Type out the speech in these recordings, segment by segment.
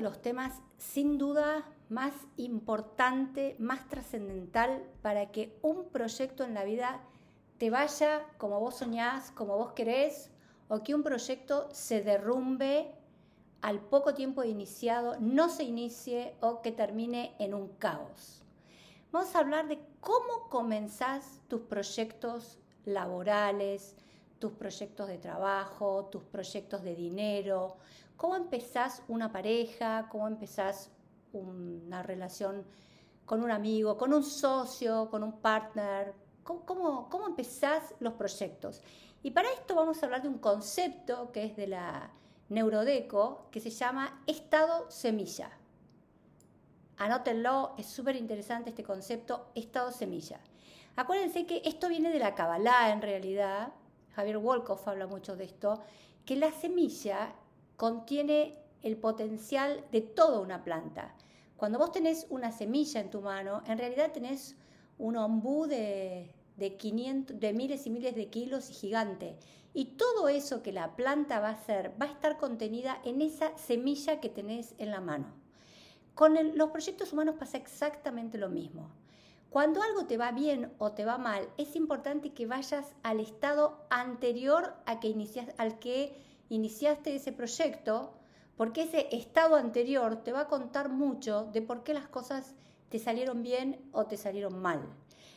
de los temas sin duda más importante, más trascendental para que un proyecto en la vida te vaya como vos soñás, como vos querés, o que un proyecto se derrumbe al poco tiempo iniciado, no se inicie o que termine en un caos. Vamos a hablar de cómo comenzás tus proyectos laborales, tus proyectos de trabajo, tus proyectos de dinero, cómo empezás una pareja, cómo empezás una relación con un amigo, con un socio, con un partner, cómo, cómo, empezás los proyectos. Y para esto vamos a hablar de un concepto que es de la Neurodeco, que se llama estado semilla. Anótenlo, es súper interesante este concepto, estado semilla. Acuérdense que esto viene de la Kabbalah en realidad, Javier Wolkoff habla mucho de esto, que la semilla contiene el potencial de toda una planta. Cuando vos tenés una semilla en tu mano, en realidad tenés un ombú de, de, 500, de miles y miles de kilos y gigante. Y todo eso que la planta va a hacer va a estar contenida en esa semilla que tenés en la mano. Con los proyectos humanos pasa exactamente lo mismo. Cuando algo te va bien o te va mal, es importante que vayas al estado anterior a que al que iniciaste ese proyecto, porque ese estado anterior te va a contar mucho de por qué las cosas te salieron bien o te salieron mal.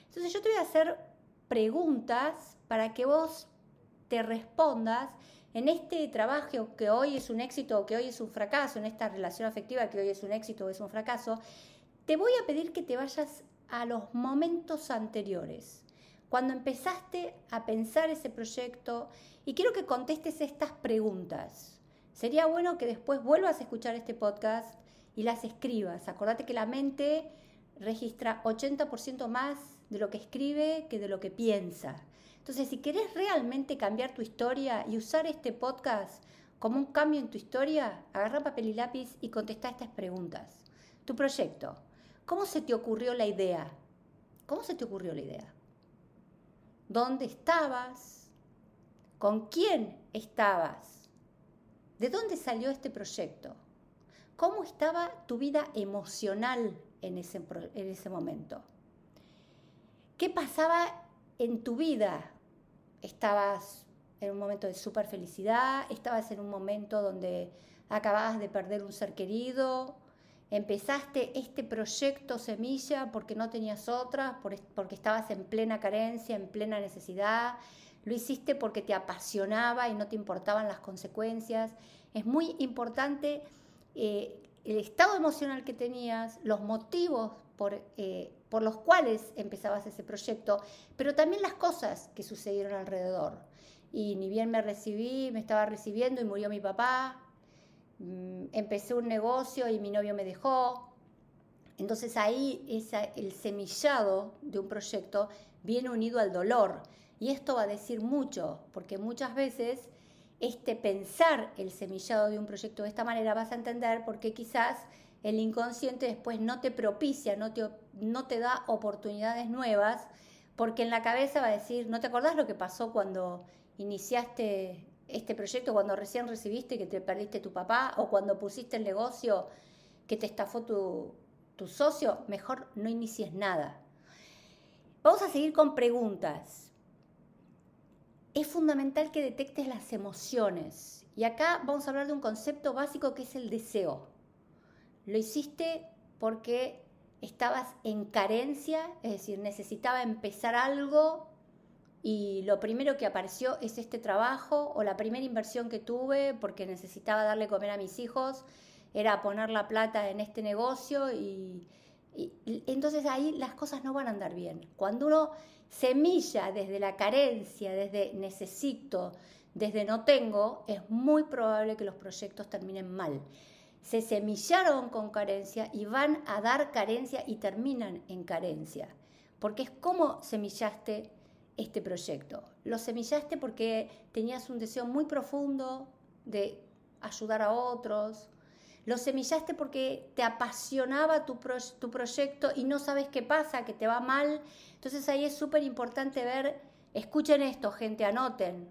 Entonces yo te voy a hacer preguntas para que vos te respondas en este trabajo que hoy es un éxito o que hoy es un fracaso, en esta relación afectiva que hoy es un éxito o es un fracaso, te voy a pedir que te vayas a los momentos anteriores, cuando empezaste a pensar ese proyecto y quiero que contestes estas preguntas. Sería bueno que después vuelvas a escuchar este podcast y las escribas. Acordate que la mente registra 80% más de lo que escribe que de lo que piensa. Entonces, si querés realmente cambiar tu historia y usar este podcast como un cambio en tu historia, agarra papel y lápiz y contesta estas preguntas. Tu proyecto, ¿Cómo se te ocurrió la idea? ¿Cómo se te ocurrió la idea? ¿Dónde estabas? ¿Con quién estabas? ¿De dónde salió este proyecto? ¿Cómo estaba tu vida emocional en ese, en ese momento? ¿Qué pasaba en tu vida? ¿Estabas en un momento de super felicidad? ¿Estabas en un momento donde acababas de perder un ser querido? Empezaste este proyecto semilla porque no tenías otra, porque estabas en plena carencia, en plena necesidad, lo hiciste porque te apasionaba y no te importaban las consecuencias. Es muy importante eh, el estado emocional que tenías, los motivos por, eh, por los cuales empezabas ese proyecto, pero también las cosas que sucedieron alrededor. Y ni bien me recibí, me estaba recibiendo y murió mi papá, empecé un negocio y mi novio me dejó. Entonces ahí el semillado de un proyecto viene unido al dolor. Y esto va a decir mucho, porque muchas veces este pensar el semillado de un proyecto de esta manera vas a entender porque quizás el inconsciente después no te propicia, no te, no te da oportunidades nuevas, porque en la cabeza va a decir, ¿no te acordás lo que pasó cuando iniciaste este proyecto cuando recién recibiste que te perdiste tu papá o cuando pusiste el negocio que te estafó tu, tu socio, mejor no inicies nada. Vamos a seguir con preguntas. Es fundamental que detectes las emociones. Y acá vamos a hablar de un concepto básico que es el deseo. Lo hiciste porque estabas en carencia, es decir, necesitaba empezar algo y lo primero que apareció es este trabajo o la primera inversión que tuve porque necesitaba darle comer a mis hijos era poner la plata en este negocio y, entonces ahí las cosas no van a andar bien. Cuando uno semilla desde la carencia, desde necesito, desde no tengo, es muy probable que los proyectos terminen mal. Se semillaron con carencia y van a dar carencia y terminan en carencia, porque es como semillaste este proyecto. Lo semillaste porque tenías un deseo muy profundo de ayudar a otros. Lo semillaste porque te apasionaba tu, tu proyecto y no sabes qué pasa, que te va mal. Entonces ahí es súper importante ver, escuchen esto, gente, anoten,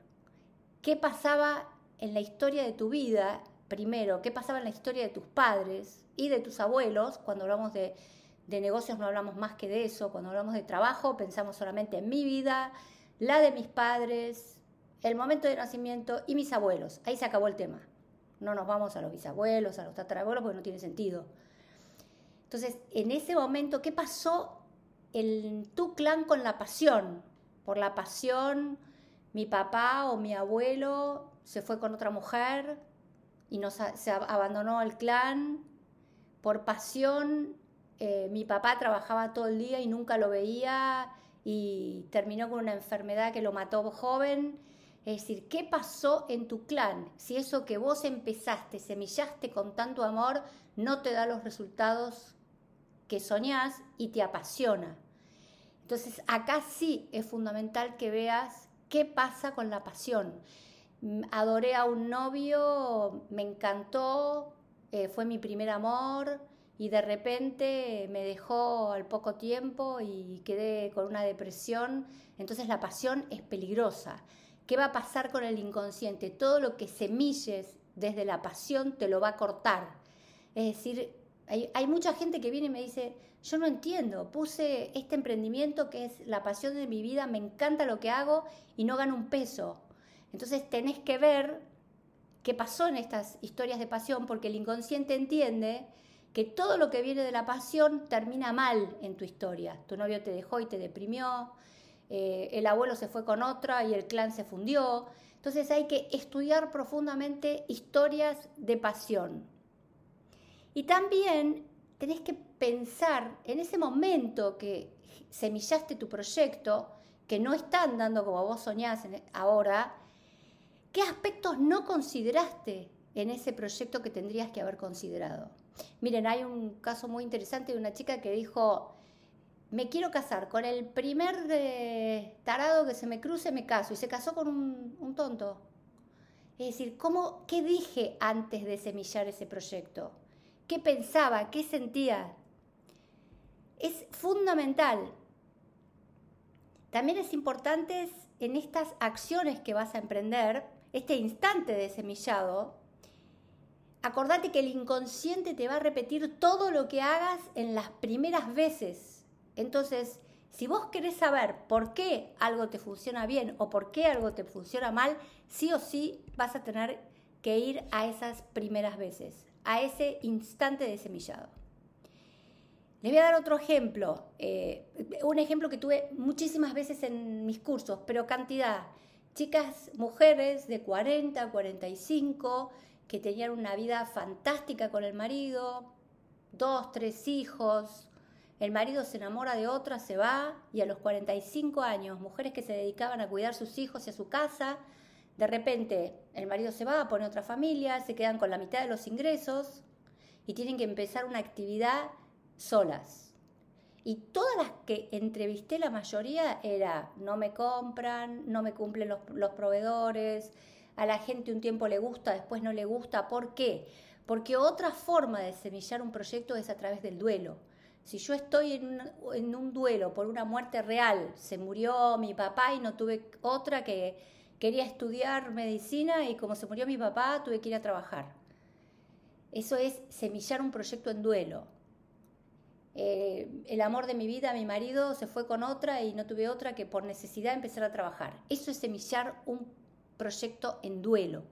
qué pasaba en la historia de tu vida primero qué pasaba en la historia de tus padres y de tus abuelos, cuando hablamos de, de negocios no hablamos más que de eso, cuando hablamos de trabajo pensamos solamente en mi vida, la de mis padres, el momento de nacimiento y mis abuelos. Ahí se acabó el tema. No nos vamos a los bisabuelos, a los tatarabuelos, porque no tiene sentido. Entonces, en ese momento, ¿qué pasó en tu clan con la pasión? Por la pasión, mi papá o mi abuelo se fue con otra mujer y nos, se abandonó el clan. Por pasión, eh, mi papá trabajaba todo el día y nunca lo veía y terminó con una enfermedad que lo mató joven. Es decir, ¿qué pasó en tu clan? Si eso que vos empezaste, semillaste con tanto amor, no te da los resultados que soñás y te apasiona. Entonces acá sí es fundamental que veas qué pasa con la pasión. Mm, adoré a un novio, me encantó, eh, fue mi primer amor y de repente me dejó al poco tiempo y quedé con una depresión. Entonces la pasión es peligrosa. ¿Qué va a pasar con el inconsciente? Todo lo que semilles desde la pasión te lo va a cortar. Es decir, hay, mucha gente que viene y me dice, yo no entiendo, puse este emprendimiento que es la pasión de mi vida, me encanta lo que hago y no gano un peso. Entonces tenés que ver qué pasó en estas historias de pasión, porque el inconsciente entiende que todo lo que viene de la pasión termina mal en tu historia. Tu novio te dejó y te deprimió, eh, el abuelo se fue con otra y el clan se fundió. Entonces hay que estudiar profundamente historias de pasión. Y también tenés que pensar en ese momento que semillaste tu proyecto, que no está andando como vos soñás ahora, ¿qué aspectos no consideraste en ese proyecto que tendrías que haber considerado? Miren, hay un caso muy interesante de una chica que dijo, me quiero casar con el primer eh, tarado que se me cruce, me caso, y se casó con un, tonto. Es decir, ¿cómo, ¿qué dije antes de semillar ese proyecto? qué pensaba, qué sentía. Es fundamental. También es importante en estas acciones que vas a emprender, este instante de semillado, acordate que el inconsciente te va a repetir todo lo que hagas en las primeras veces. Entonces, si vos querés saber por qué algo te funciona bien o por qué algo te funciona mal, sí o sí vas a tener que ir a esas primeras veces a ese instante de semillado. Les voy a dar otro ejemplo, eh, un ejemplo que tuve muchísimas veces en mis cursos, pero cantidad. Chicas, mujeres de 40, 45, que tenían una vida fantástica con el marido, dos, tres hijos, el marido se enamora de otra, se va y a los 45 años, mujeres que se dedicaban a cuidar sus hijos y a su casa, de repente el marido se va, pone otra familia, se quedan con la mitad de los ingresos y tienen que empezar una actividad solas. Y todas las que entrevisté, la mayoría era, no me compran, no me cumplen los, los proveedores, a la gente un tiempo le gusta, después no le gusta. ¿Por qué? Porque otra forma de semillar un proyecto es a través del duelo. Si yo estoy en un, duelo por una muerte real, se murió mi papá y no tuve otra que Quería estudiar medicina y como se murió mi papá, tuve que ir a trabajar. Eso es semillar un proyecto en duelo. Eh, el amor de mi vida, mi marido, se fue con otra y no tuve otra que por necesidad empezar a trabajar. Eso es semillar un proyecto en duelo.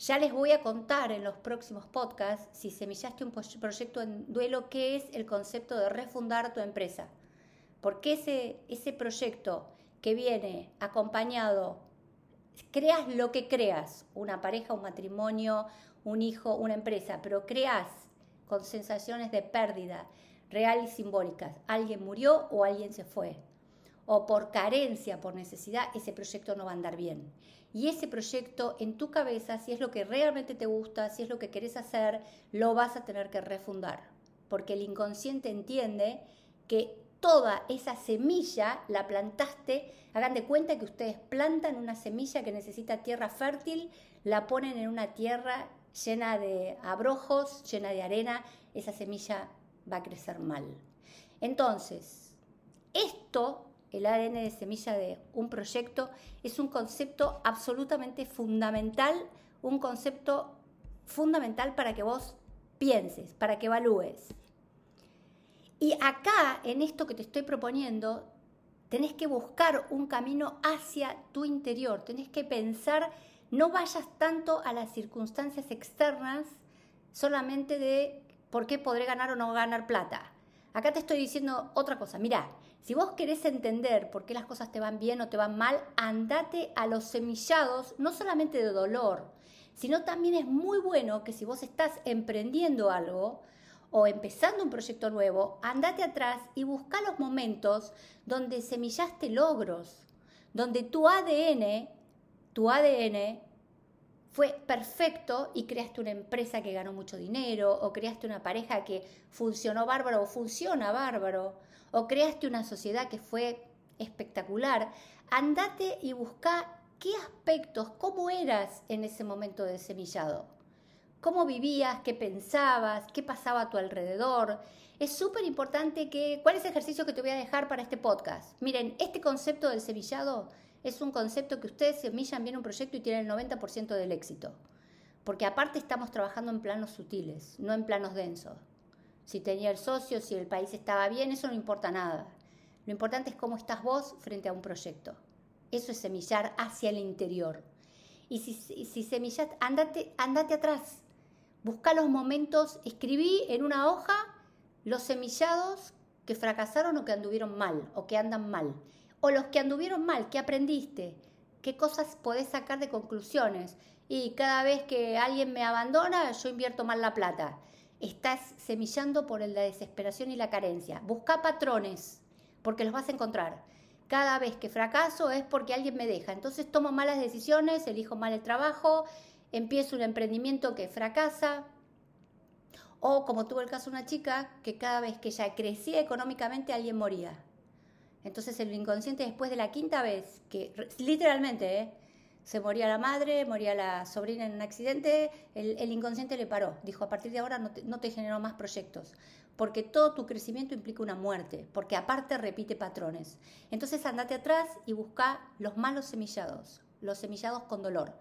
Ya les voy a contar en los próximos podcasts, si semillaste un proyecto en duelo, qué es el concepto de refundar tu empresa. Porque ese, ese proyecto que viene acompañado creas lo que creas, una pareja, un matrimonio, un hijo, una empresa, pero creas con sensaciones de pérdida real y simbólicas. Alguien murió o alguien se fue. O por carencia, por necesidad, ese proyecto no va a andar bien. Y ese proyecto en tu cabeza, si es lo que realmente te gusta, si es lo que querés hacer, lo vas a tener que refundar. Porque el inconsciente entiende que toda esa semilla la plantaste. Hagan de cuenta que ustedes plantan una semilla que necesita tierra fértil, la ponen en una tierra llena de abrojos, llena de arena, esa semilla va a crecer mal. Entonces, esto, el ADN de semilla de un proyecto, es un concepto absolutamente fundamental, un concepto fundamental para que vos pienses, para que evalúes. Y acá, en esto que te estoy proponiendo, tenés que buscar un camino hacia tu interior, tenés que pensar, no vayas tanto a las circunstancias externas solamente de por qué podré ganar o no ganar plata. Acá te estoy diciendo otra cosa, mira, si vos querés entender por qué las cosas te van bien o te van mal, andate a los semillados, no solamente de dolor, sino también es muy bueno que si vos estás emprendiendo algo, o empezando un proyecto nuevo, andate atrás y busca los momentos donde semillaste logros, donde tu ADN, tu ADN fue perfecto y creaste una empresa que ganó mucho dinero, o creaste una pareja que funcionó bárbaro o funciona bárbaro, o creaste una sociedad que fue espectacular. Andate y busca qué aspectos, cómo eras en ese momento de semillado cómo vivías, qué pensabas, qué pasaba a tu alrededor. Es súper importante que, ¿cuál es el ejercicio que te voy a dejar para este podcast? Miren, este concepto del semillado es un concepto que ustedes semillan bien un proyecto y tienen el 90% del éxito. Porque aparte estamos trabajando en planos sutiles, no en planos densos. Si tenía el socio, si el país estaba bien, eso no importa nada. Lo importante es cómo estás vos frente a un proyecto. Eso es semillar hacia el interior. Y si, si semillas, andate, andate atrás. Busca los momentos, escribí en una hoja los semillados que fracasaron o que anduvieron mal o que andan mal. O los que anduvieron mal, ¿qué aprendiste? ¿Qué cosas podés sacar de conclusiones? Y cada vez que alguien me abandona, yo invierto mal la plata. Estás semillando por la desesperación y la carencia. Busca patrones, porque los vas a encontrar. Cada vez que fracaso es porque alguien me deja. Entonces tomo malas decisiones, elijo mal el trabajo, empiezo un emprendimiento que fracasa, o como tuvo el caso una chica, que cada vez que ella crecía económicamente alguien moría. Entonces el inconsciente después de la quinta vez, que literalmente ¿eh? Se moría la madre, moría la sobrina en un accidente, el, inconsciente le paró. Dijo, a partir de ahora no te, genero más proyectos, porque todo tu crecimiento implica una muerte, porque aparte repite patrones. Entonces andate atrás y busca los malos semillados, los semillados con dolor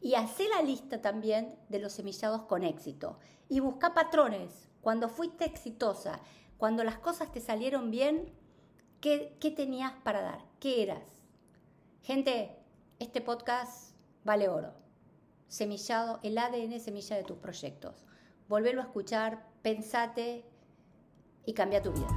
y hace la lista también de los semillados con éxito. Y busca patrones. Cuando fuiste exitosa, cuando las cosas te salieron bien, ¿qué, qué tenías para dar? ¿Qué eras? Gente, este podcast vale oro. Semillado, el ADN semilla de tus proyectos. Volverlo a escuchar, pensate y cambia tu vida.